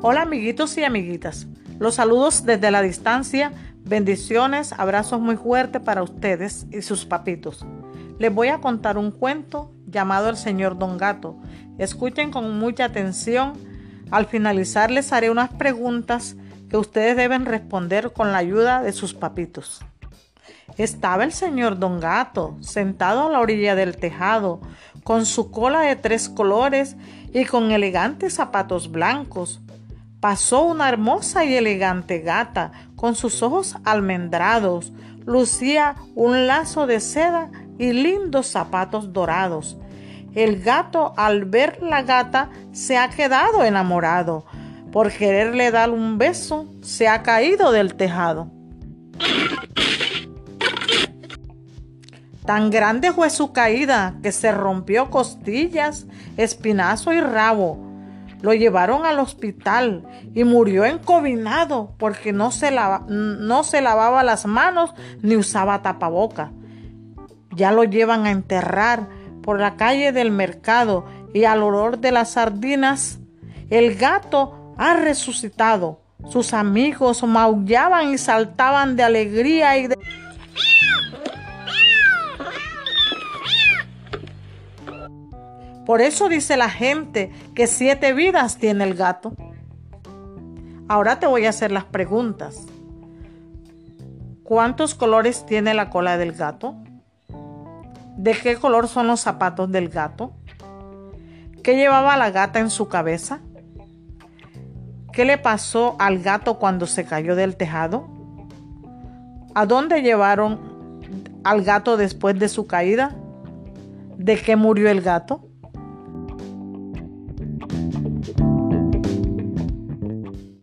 Hola amiguitos y amiguitas. Los saludos desde la distancia. Bendiciones, abrazos muy fuertes para ustedes y sus papitos. Les voy a contar un cuento llamado El Señor Don Gato. Escuchen con mucha atención. Al finalizar les haré unas preguntas que ustedes deben responder con la ayuda de sus papitos. Estaba el señor Don Gato sentado a la orilla del tejado, con su cola de tres colores y con elegantes zapatos blancos pasó una hermosa y elegante gata con sus ojos almendrados, lucía un lazo de seda y lindos zapatos dorados. El gato al ver la gata se ha quedado enamorado. Por quererle dar un beso se ha caído del tejado. Tan grande fue su caída que se rompió costillas, espinazo y rabo lo llevaron al hospital y murió encobinado porque no se, no se lavaba las manos ni usaba tapaboca. Ya lo llevan a enterrar por la calle del mercado y al olor de las sardinas. El gato ha resucitado. Sus amigos maullaban y saltaban de alegría y de... Por eso dice la gente que siete vidas tiene el gato. Ahora te voy a hacer las preguntas. ¿Cuántos colores tiene la cola del gato? ¿De qué color son los zapatos del gato? ¿Qué llevaba la gata en su cabeza? ¿Qué le pasó al gato cuando se cayó del tejado? ¿A dónde llevaron al gato después de su caída? ¿De qué murió el gato?